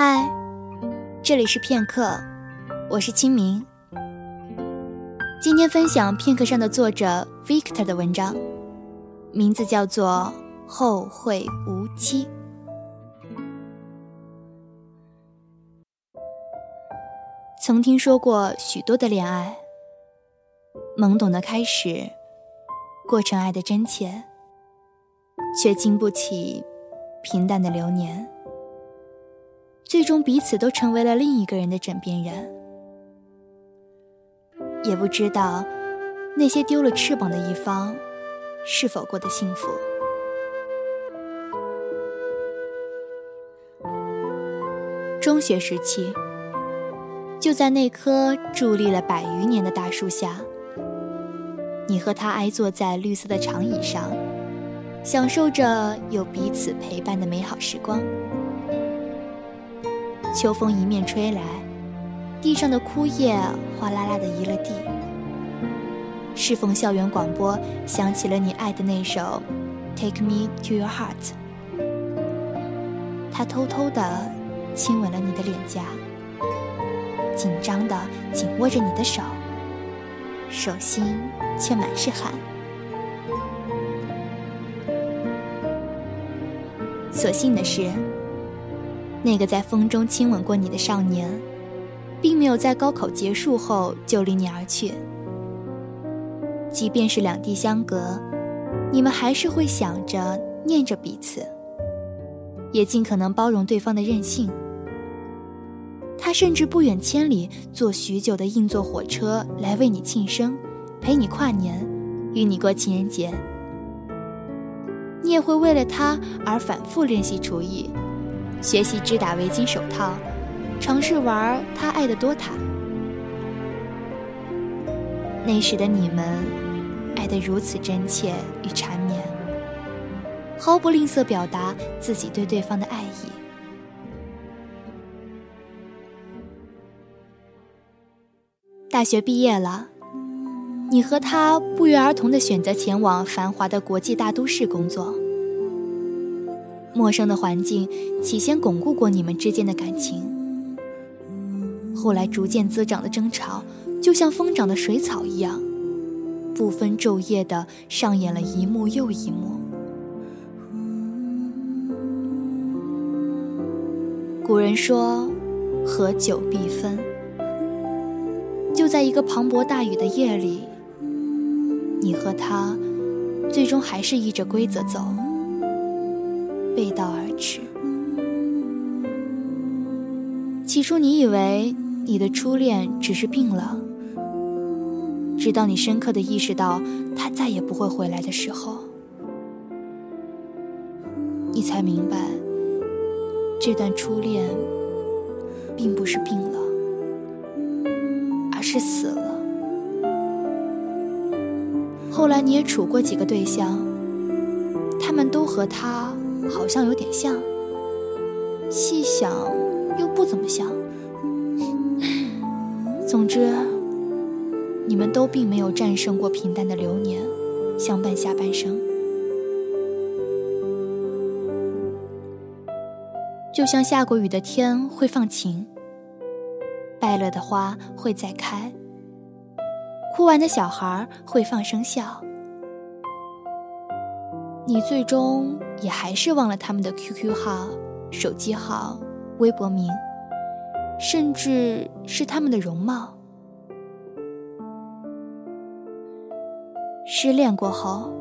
嗨，这里是片刻，我是清明。今天分享片刻上的作者 Victor 的文章，名字叫做《后会无期》。曾听说过许多的恋爱，懵懂的开始，过程爱的真切，却经不起平淡的流年，最终彼此都成为了另一个人的枕边人。也不知道那些丢了翅膀的一方是否过得幸福。中学时期，就在那棵伫立了百余年的大树下，你和他挨坐在绿色的长椅上，享受着有彼此陪伴的美好时光。秋风迎面吹来。地上的枯叶哗啦啦的移了地，适逢校园广播响起了你爱的那首《Take Me to Your Heart》，他偷偷的亲吻了你的脸颊，紧张的紧握着你的手，手心却满是汗。所幸的是，那个在风中亲吻过你的少年。并没有在高考结束后就离你而去。即便是两地相隔，你们还是会想着、念着彼此，也尽可能包容对方的任性。他甚至不远千里坐许久的硬座火车来为你庆生，陪你跨年，与你过情人节。你也会为了他而反复练习厨艺，学习织打围巾手套。尝试玩他爱的多塔。那时的你们，爱得如此真切与缠绵，毫不吝啬表达自己对对方的爱意。大学毕业了，你和他不约而同的选择前往繁华的国际大都市工作。陌生的环境起先巩固过你们之间的感情。后来逐渐滋长的争吵，就像疯长的水草一样，不分昼夜的上演了一幕又一幕。古人说：“合久必分。”就在一个磅礴大雨的夜里，你和他最终还是依着规则走，背道而驰。起初你以为。你的初恋只是病了，直到你深刻的意识到他再也不会回来的时候，你才明白，这段初恋并不是病了，而是死了。后来你也处过几个对象，他们都和他好像有点像，细想又不怎么像。总之，你们都并没有战胜过平淡的流年，相伴下半生。就像下过雨的天会放晴，败了的花会再开，哭完的小孩会放声笑。你最终也还是忘了他们的 QQ 号、手机号、微博名。甚至是他们的容貌。失恋过后，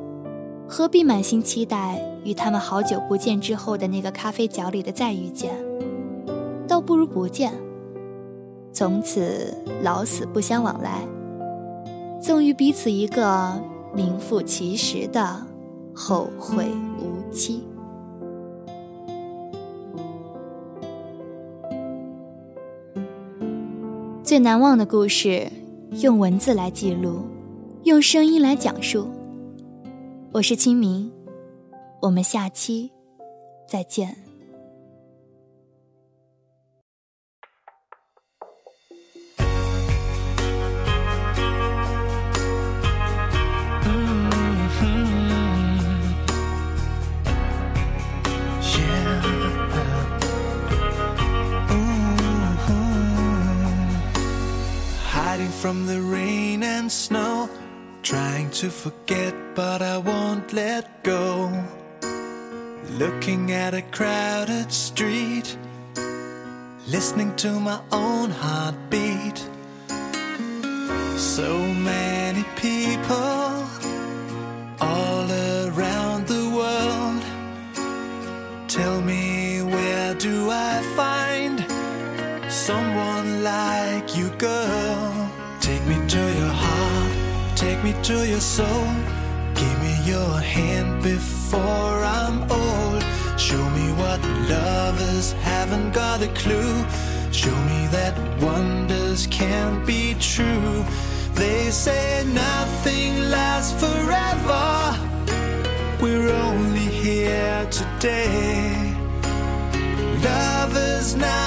何必满心期待与他们好久不见之后的那个咖啡角里的再遇见？倒不如不见，从此老死不相往来，赠予彼此一个名副其实的后会无期。最难忘的故事，用文字来记录，用声音来讲述。我是清明，我们下期再见。To forget, but I won't let go. Looking at a crowded street, listening to my own heartbeat. So many people all around the world. Tell me, where do I find someone like you, girl? Take me to your soul. Give me your hand before I'm old. Show me what lovers haven't got a clue. Show me that wonders can't be true. They say nothing lasts forever. We're only here today. Lovers now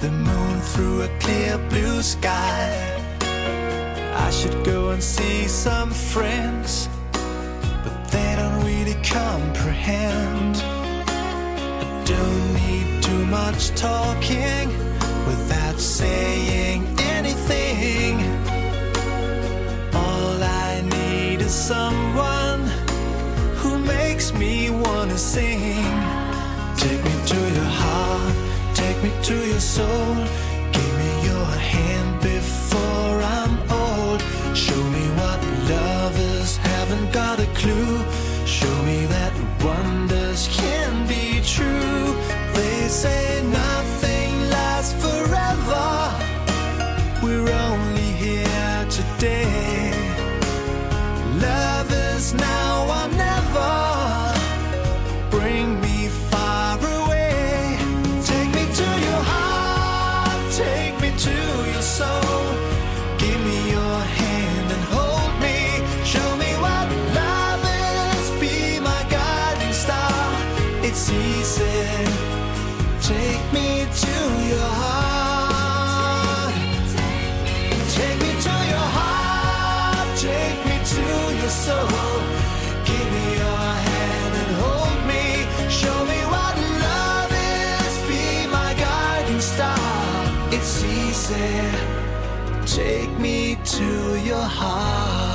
The moon through a clear blue sky. I should go and see some friends, but they don't really comprehend. I don't need too much talking without saying anything. All I need is someone who makes me wanna sing. To your soul. Give me your hand before I'm old. Show me what lovers haven't got a clue. Show me that wonders can be true. They say It's easy. Take me to your heart.